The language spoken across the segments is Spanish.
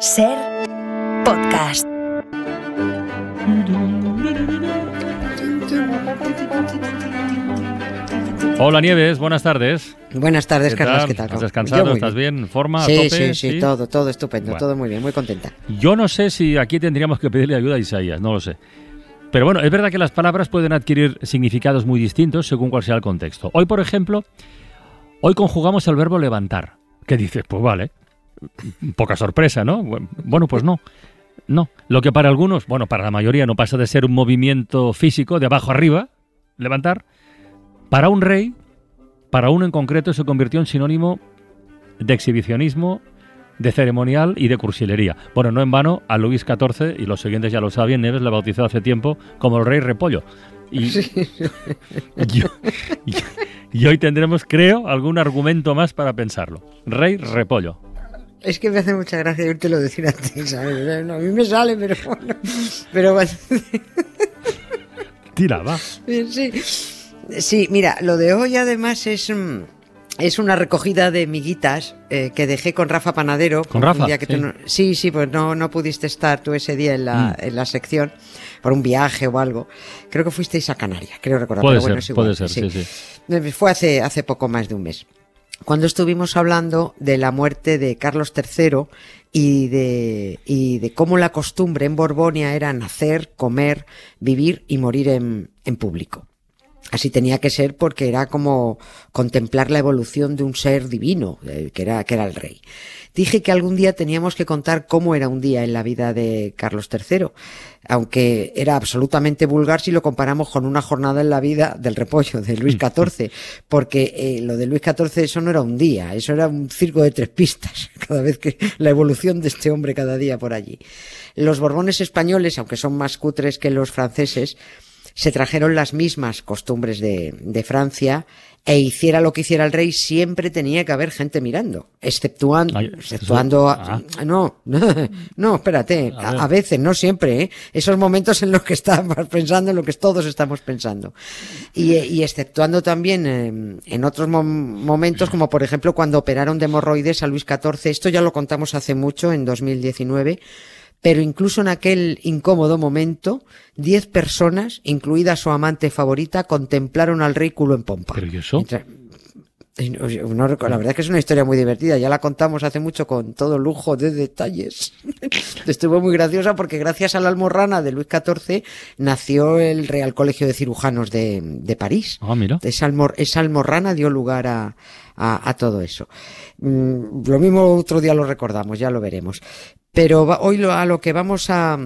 Ser podcast. Hola Nieves, buenas tardes. Buenas tardes, ¿Qué Carlos, tal? ¿qué tal? ¿Has descansado? muy ¿Estás bien? ¿Forma? ¿A Sí, tope? sí, sí, todo, todo estupendo, Bueno. todo muy bien, muy contenta. Yo no sé si aquí tendríamos que pedirle ayuda a Isaías, no lo sé. Pero bueno, es verdad que las palabras pueden adquirir significados muy distintos según cuál sea el contexto. Hoy, por ejemplo, hoy conjugamos el verbo levantar. ¿Qué dices? Pues vale. Poca sorpresa, ¿no? Bueno, pues no. No. Lo que para algunos, bueno, para la mayoría no pasa de ser un movimiento físico de abajo arriba, levantar, para un rey, para uno en concreto, se convirtió en sinónimo de exhibicionismo, de ceremonial y de cursilería. Bueno, no en vano, a Luis XIV, y los siguientes ya lo saben, Neves le bautizó hace tiempo como el rey repollo. Y, y- y- y hoy tendremos, creo, algún argumento más para pensarlo. Rey repollo. Es que me hace mucha gracia oírtelo decir a ti, ¿sabes? No, a mí me sale, pero bueno. Pero bueno, Tira, va. sí. Sí, mira, lo de hoy además es... mm, Es una recogida de miguitas eh, que dejé con Rafa Panadero. ¿Con un Rafa? día que tú Sí. no- sí, sí, pues no, no pudiste estar tú ese día en la, Mm. en la sección por un viaje o algo. Creo que fuisteis a Canarias, creo recordar. Puede pero bueno, ser, es igual, puede ser, sí, sí. Fue hace, hace poco más de un mes. Cuando estuvimos hablando de la muerte de Carlos III y de, y de cómo la costumbre en Borbonia era nacer, comer, vivir y morir en, en público. Así tenía que ser porque era como contemplar la evolución de un ser divino, eh, que era, que era el rey. Dije que algún día teníamos que contar cómo era un día en la vida de Carlos III, aunque era absolutamente vulgar si lo comparamos con una jornada en la vida del repollo de Luis XIV, porque eh, lo de Luis XIV eso no era un día, eso era un circo de tres pistas, cada vez que la evolución de este hombre cada día por allí. Los Borbones españoles, aunque son más cutres que los franceses, se trajeron las mismas costumbres de, de Francia e hiciera lo que hiciera el rey, siempre tenía que haber gente mirando, exceptuando, Ay, exceptuando, eso- a- no, no, espérate, A a, ver. a veces, no siempre, ¿eh? esos momentos en los que estamos pensando en lo que todos estamos pensando. Y, eh, y exceptuando también eh, en otros mom- momentos, como por ejemplo cuando operaron de hemorroides a Luis XIV, esto ya lo contamos hace mucho, en 2019, pero incluso en aquel incómodo momento, diez personas, incluida su amante favorita, contemplaron al rey culo en pompa. ¿Pero y eso? Mientras- no- la verdad es que es una historia muy divertida, ya la contamos hace mucho con todo lujo de detalles. Estuvo muy graciosa porque gracias a la almorrana de Luis XIV nació el Real Colegio de Cirujanos de, de París. Ah, mira. Esa, almor- esa almorrana dio lugar a, a- a todo eso. Mm, lo mismo otro día lo recordamos, ya lo veremos. Pero hoy lo, a lo que vamos a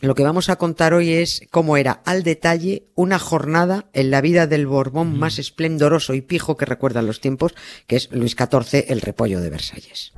lo que vamos a contar hoy es cómo era al detalle una jornada en la vida del Borbón más esplendoroso y pijo que recuerdan los tiempos, que es Luis XIV, el repollo de Versalles.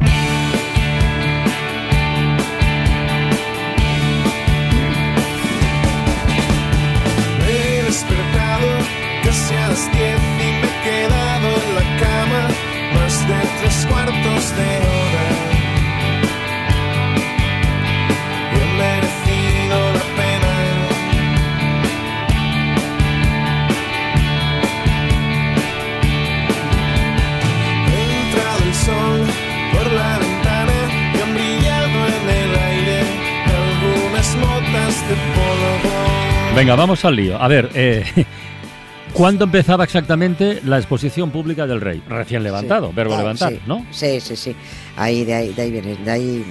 Venga, vamos al lío. A ver, eh, ¿cuándo empezaba exactamente la exposición pública del rey? Recién levantado, Sí. verbo Ah, levantar, sí. ¿no? Sí, sí, sí. Ahí, de ahí, de ahí viene, de ahí,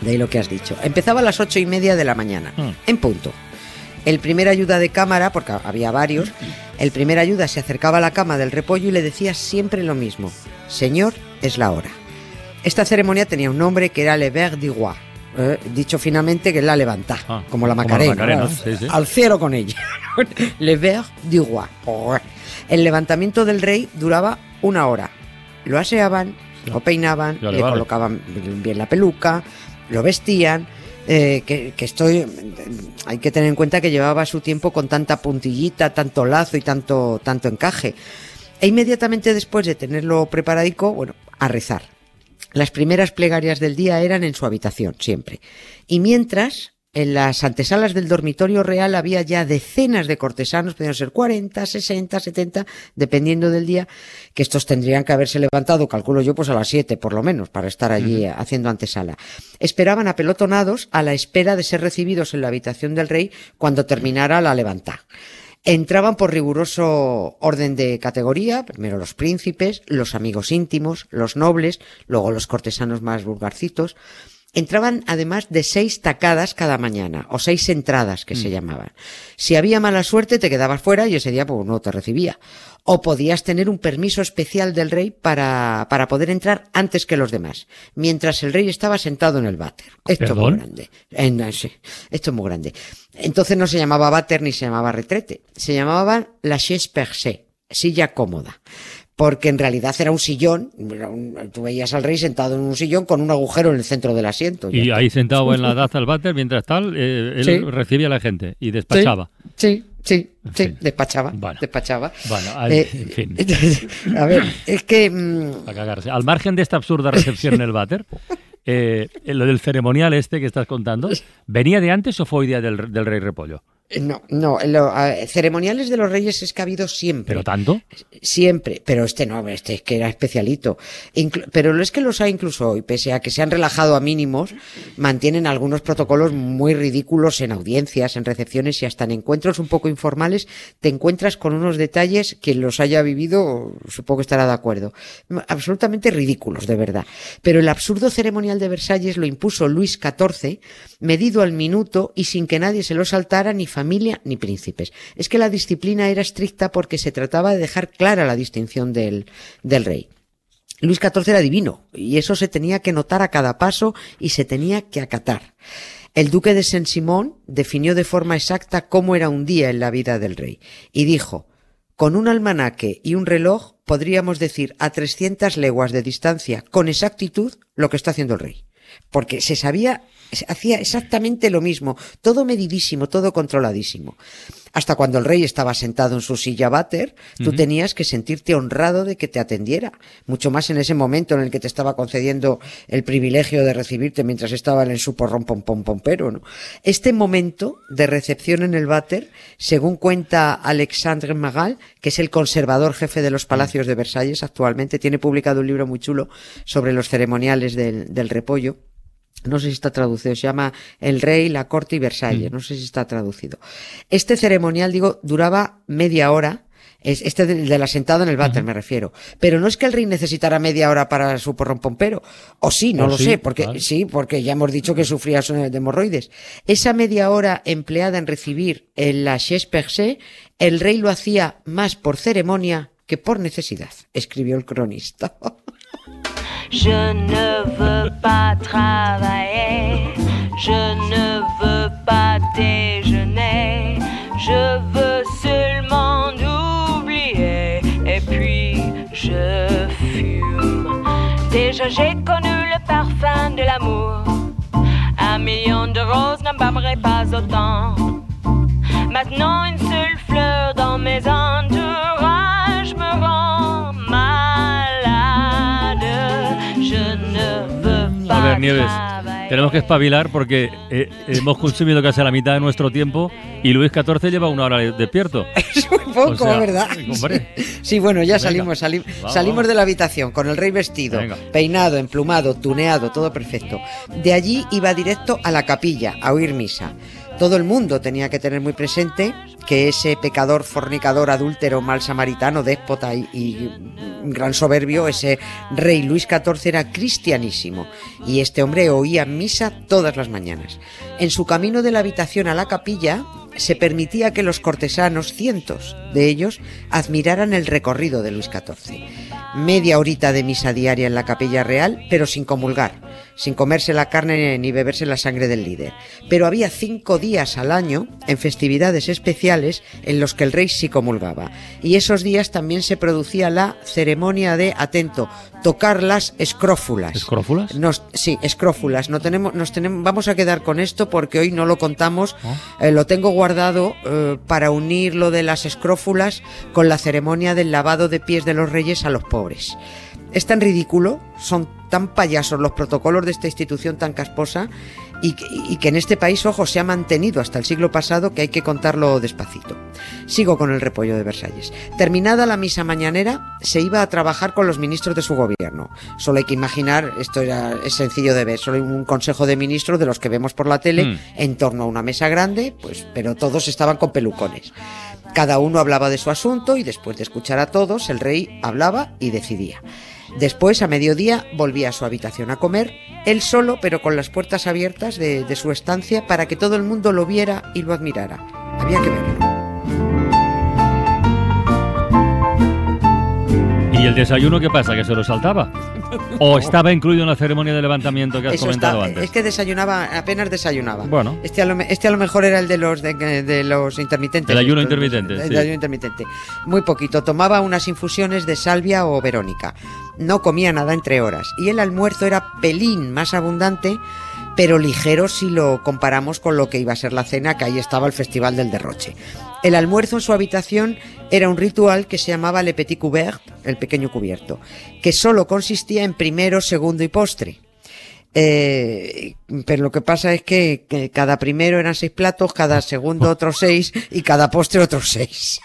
de ahí lo que has dicho. Empezaba a las ocho y media de la mañana, Hmm. en punto. El primer ayuda de cámara, porque había varios, el primer ayuda se acercaba a la cama del repollo y le decía siempre lo mismo. Señor, es la hora. Esta ceremonia tenía un nombre que era Le Ver du Roi. Eh, dicho finamente que es la levantá, Ah, como la como la Macarena. Macarena, ¿no? sí, sí. Al cielo con ella. Le Ver du Roi. El levantamiento del rey duraba una hora. Lo aseaban, lo peinaban, le le vale. colocaban bien la peluca, lo vestían. eh, que, que estoy. Hay que tener en cuenta que llevaba su tiempo con tanta puntillita, tanto lazo y tanto, tanto encaje. E inmediatamente después de tenerlo preparadico, bueno, a rezar. Las primeras plegarias del día eran en su habitación, siempre. Y mientras en las antesalas del dormitorio real había ya decenas de cortesanos, podían ser 40, 60, 70, dependiendo del día, que estos tendrían que haberse levantado, calculo yo, pues a las 7 por lo menos, para estar allí haciendo antesala. Esperaban apelotonados a la espera de ser recibidos en la habitación del rey cuando terminara la levantada. Entraban por riguroso orden de categoría, primero los príncipes, los amigos íntimos, los nobles, luego los cortesanos más vulgarcitos. Entraban además de seis tacadas cada mañana, o seis entradas que se llamaban. Si había mala suerte te quedabas fuera y ese día pues no te recibía. O podías tener un permiso especial del rey para, para poder entrar antes que los demás, mientras el rey estaba sentado en el váter. Esto es muy grande. Eh, sí, esto es muy grande. Entonces no se llamaba váter ni se llamaba retrete. Se llamaba la chaise perchée, silla cómoda. Porque en realidad era un sillón, tú veías al rey sentado en un sillón con un agujero en el centro del asiento. Y ahí sentado en la taza del váter, mientras tal, eh, él Sí. recibía a la gente y despachaba. Sí, sí, sí, fin. despachaba, Bueno. despachaba. Bueno, Eh, en fin. a ver, es que mm, A cagarse. Al margen de esta absurda recepción en el váter, eh, lo del ceremonial este que estás contando, ¿venía de antes o fue idea del, del rey Repollo? No, no, lo- a- ceremoniales de los reyes es que ha habido siempre. ¿Pero tanto? Siempre, pero este no, este es que era especialito. Inclu- pero es que los hay incluso hoy, pese a que se han relajado a mínimos, mantienen algunos protocolos muy ridículos en audiencias, en recepciones y hasta en encuentros un poco informales, te encuentras con unos detalles que los haya vivido, supongo que estará de acuerdo. Absolutamente ridículos, de verdad. Pero el absurdo ceremonial de Versalles lo impuso Luis XIV, medido al minuto y sin que nadie se lo saltara, ni familia ni príncipes. Es que la disciplina era estricta porque se trataba de dejar clara la distinción del, del rey. Luis XIV era divino y eso se tenía que notar a cada paso y se tenía que acatar. El duque de Saint-Simon definió de forma exacta cómo era un día en la vida del rey y dijo, con un almanaque y un reloj podríamos decir a 300 leguas de distancia con exactitud lo que está haciendo el rey. Porque se sabía, hacía exactamente lo mismo, todo medidísimo, todo controladísimo. Hasta cuando el rey estaba sentado en su silla váter, tú tenías que sentirte honrado de que te atendiera. Mucho más en ese momento en el que te estaba concediendo el privilegio de recibirte mientras estaba en su porrón pom pom pompero, ¿no? Este momento de recepción en el váter, según cuenta Alexandre Magal, que es el conservador jefe de los palacios de Versalles actualmente, tiene publicado un libro muy chulo sobre los ceremoniales del, del repollo. No sé si está traducido, se llama El Rey, la Corte y Versalles, no sé si está traducido. Este ceremonial, digo, duraba media hora, es este de, de la sentada en el váter me refiero, pero no es que el rey necesitara media hora para su porrón pompero, o sí, no O lo sí, sé, porque claro. sí, porque ya hemos dicho que sufría de hemorroides. Esa media hora empleada en recibir en la chaise perchée, el rey lo hacía más por ceremonia que por necesidad, escribió el cronista. Je ne veux pas travailler, je ne veux pas déjeuner, je veux seulement oublier. Et puis je fume. Déjà j'ai connu le parfum de l'amour, un million de roses n'embâmerait pas autant. Maintenant une seule fleur dans mes entourages Nieves, tenemos que espabilar porque eh, hemos consumido casi la mitad de nuestro tiempo y Luis XIV lleva una hora despierto. Es muy poco, O sea, ¿verdad? Sí, bueno, ya Venga, salimos, sali- vamos, salimos de la habitación con el rey vestido, Venga. peinado, emplumado, tuneado, todo perfecto. De allí iba directo a la capilla a oír misa. Todo el mundo tenía que tener muy presente que ese pecador, fornicador, adúltero, mal samaritano, déspota y, gran soberbio, ese rey Luis XIV era cristianísimo y este hombre oía misa todas las mañanas. En su camino de la habitación a la capilla se permitía que los cortesanos, cientos de ellos, admiraran el recorrido de Luis XIV. Media horita de misa diaria en la capilla real, pero sin comulgar, sin comerse la carne ni beberse la sangre del líder. Pero había cinco días al año, en festividades especiales, en los que el rey sí comulgaba. Y esos días también se producía la ceremonia de, atento, tocar las escrófulas. ¿Escrófulas? Nos, sí, escrófulas. No tenemos, nos tenemos, vamos a quedar con esto porque hoy no lo contamos. Eh, lo tengo guardado eh, para unir lo de las escrófulas con la ceremonia del lavado de pies de los reyes a los pobres. Es tan ridículo, son tan payasos los protocolos de esta institución tan casposa y que, y que en este país, ojo, se ha mantenido hasta el siglo pasado que hay que contarlo despacito. Sigo con el repollo de Versalles. Terminada la misa mañanera, se iba a trabajar con los ministros de su gobierno. Solo hay que imaginar, esto era, es sencillo de ver, solo hay un consejo de ministros de los que vemos por la tele Mm. en torno a una mesa grande, pues, pero todos estaban con pelucones. Cada uno hablaba de su asunto y después de escuchar a todos, el rey hablaba y decidía. Después, a mediodía, volvía a su habitación a comer, él solo, pero con las puertas abiertas de, su estancia para que todo el mundo lo viera y lo admirara. Había que verlo. ¿Y el desayuno qué pasa? ¿Que se lo saltaba? ¿O estaba incluido en la ceremonia de levantamiento que has Eso comentado está- antes? es que desayunaba, apenas desayunaba. Bueno. Este a, lo, este a lo mejor era el de los de, de los intermitentes. El ayuno intermitente, El sí. ayuno intermitente. Muy poquito. Tomaba unas infusiones de salvia o verónica. No comía nada entre horas. Y el almuerzo era pelín más abundante, pero ligero si lo comparamos con lo que iba a ser la cena, que ahí estaba el Festival del Derroche. El almuerzo en su habitación era un ritual que se llamaba Le Petit Couvert, el pequeño cubierto, que solo consistía en primero, segundo y postre. Eh, pero lo que pasa es que, que cada primero eran seis platos, cada segundo otros seis y cada postre otros seis.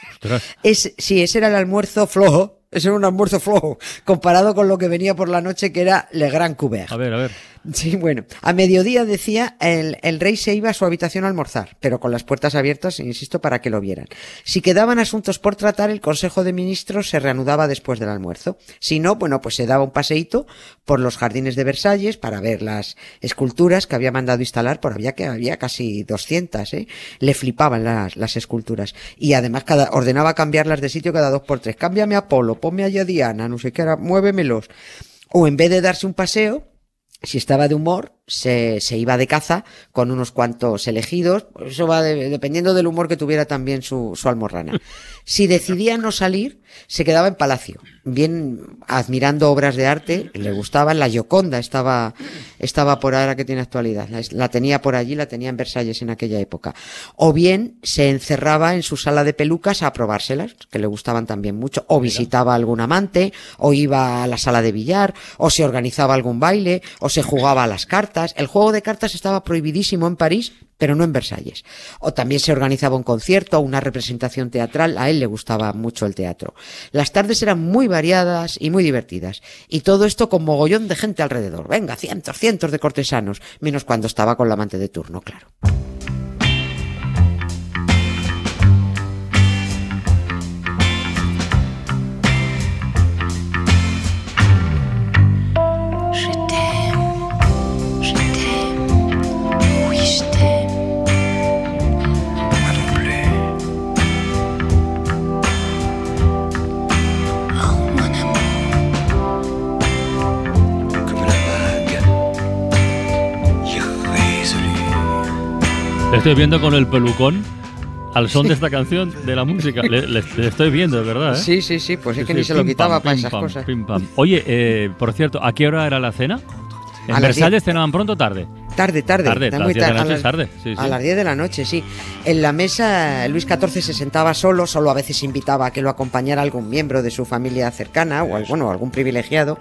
Es, sí, ese era el almuerzo flojo. Ese era un almuerzo flojo, comparado con lo que venía por la noche, que era Le Grand Couvert. A ver, a ver. Sí, bueno, a mediodía decía, el, el rey se iba a su habitación a almorzar, pero con las puertas abiertas, insisto, para que lo vieran. Si quedaban asuntos por tratar, el Consejo de Ministros se reanudaba después del almuerzo. Si no, bueno, pues se daba un paseíto por los jardines de Versalles para ver las esculturas que había mandado instalar, por había que había casi 200, ¿eh? Le flipaban las, las esculturas. Y además cada, ordenaba cambiarlas de sitio cada dos por tres. Cámbiame a Apolo, ponme allá a Diana, no sé qué era, muévemelos. O en vez de darse un paseo, si estaba de humor, se, se iba de caza con unos cuantos elegidos. Eso va de- dependiendo del humor que tuviera también su, su almorrana. Si decidía no salir, se quedaba en palacio, bien admirando obras de arte. Le gustaban. La Gioconda estaba, estaba por ahora que tiene actualidad. La, la tenía por allí, la tenía en Versalles en aquella época. O bien se encerraba en su sala de pelucas a probárselas, que le gustaban también mucho. O visitaba a algún amante, o iba a la sala de billar, o se organizaba algún baile, o se jugaba a las cartas. El juego de cartas estaba prohibidísimo en París, pero no en Versalles. O también se organizaba un concierto o una representación teatral. A él le gustaba mucho el teatro. Las tardes eran muy variadas y muy divertidas. Y todo esto con mogollón de gente alrededor. Venga, cientos, cientos de cortesanos. Menos cuando estaba con la amante de turno, claro. Estoy viendo con el pelucón al son de esta canción, de la música. Le, le- le estoy viendo, de verdad, ¿eh? Sí, sí, sí, pues es Sí, que sí, ni se lo pim, quitaba pam, para pim, esas pam, cosas. pim. Oye, eh, por cierto, ¿a qué hora era la cena? ¿En A Versalles cenaban pronto o tarde? Tarde, tarde. Tarde, está a muy 10 de la a noche es tarde, sí, A sí. las 10 de la noche, sí. En la mesa Luis XIV se sentaba solo, solo a veces invitaba a que lo acompañara algún miembro de su familia cercana o bueno, algún privilegiado.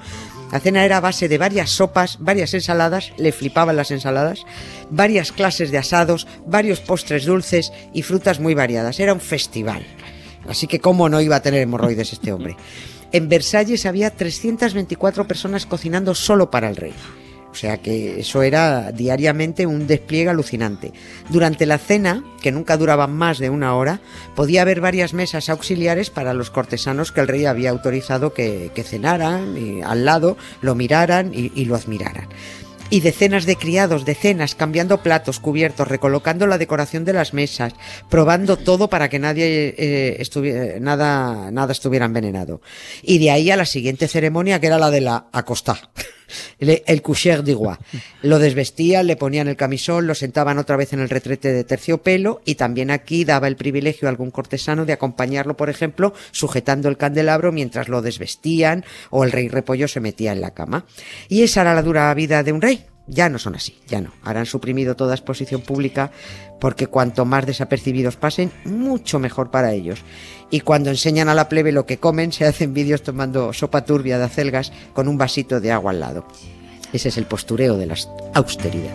La cena era a base de varias sopas, varias ensaladas, le flipaban las ensaladas, varias clases de asados, varios postres dulces y frutas muy variadas. Era un festival. Así que cómo no iba a tener hemorroides este hombre. En Versalles había 324 personas cocinando solo para el rey. Sea que eso era diariamente un despliegue alucinante. Durante la cena, que nunca duraba más de una hora, podía haber varias mesas auxiliares para los cortesanos que el rey había autorizado que, cenaran y al lado, lo miraran y, y lo admiraran. Y decenas de criados, decenas, cambiando platos, cubiertos, recolocando la decoración de las mesas, probando todo para que nadie eh, estuviera, nada, nada estuviera envenenado. Y de ahí a la siguiente ceremonia, que era la de la acostá. Le- El coucher d'Iguá. Lo desvestían, le ponían el camisón, lo sentaban otra vez en el retrete de terciopelo y también aquí daba el privilegio a algún cortesano de acompañarlo, por ejemplo, sujetando el candelabro mientras lo desvestían o el rey repollo se metía en la cama. Y esa era la dura vida de un rey. Ya no son así, ya no. Ahora han suprimido toda exposición pública porque cuanto más desapercibidos pasen, mucho mejor para ellos. Y cuando enseñan a la plebe lo que comen, se hacen vídeos tomando sopa turbia de acelgas con un vasito de agua al lado. Ese es el postureo de la austeridad.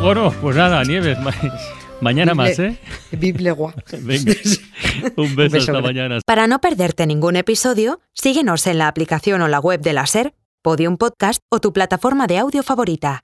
Bueno, pues nada, Nieves, ma- mañana más, ¿eh? Venga, un beso, hasta mañana. Para no perderte ningún episodio, síguenos en la aplicación o la web de la SER, Podium Podcast o tu plataforma de audio favorita.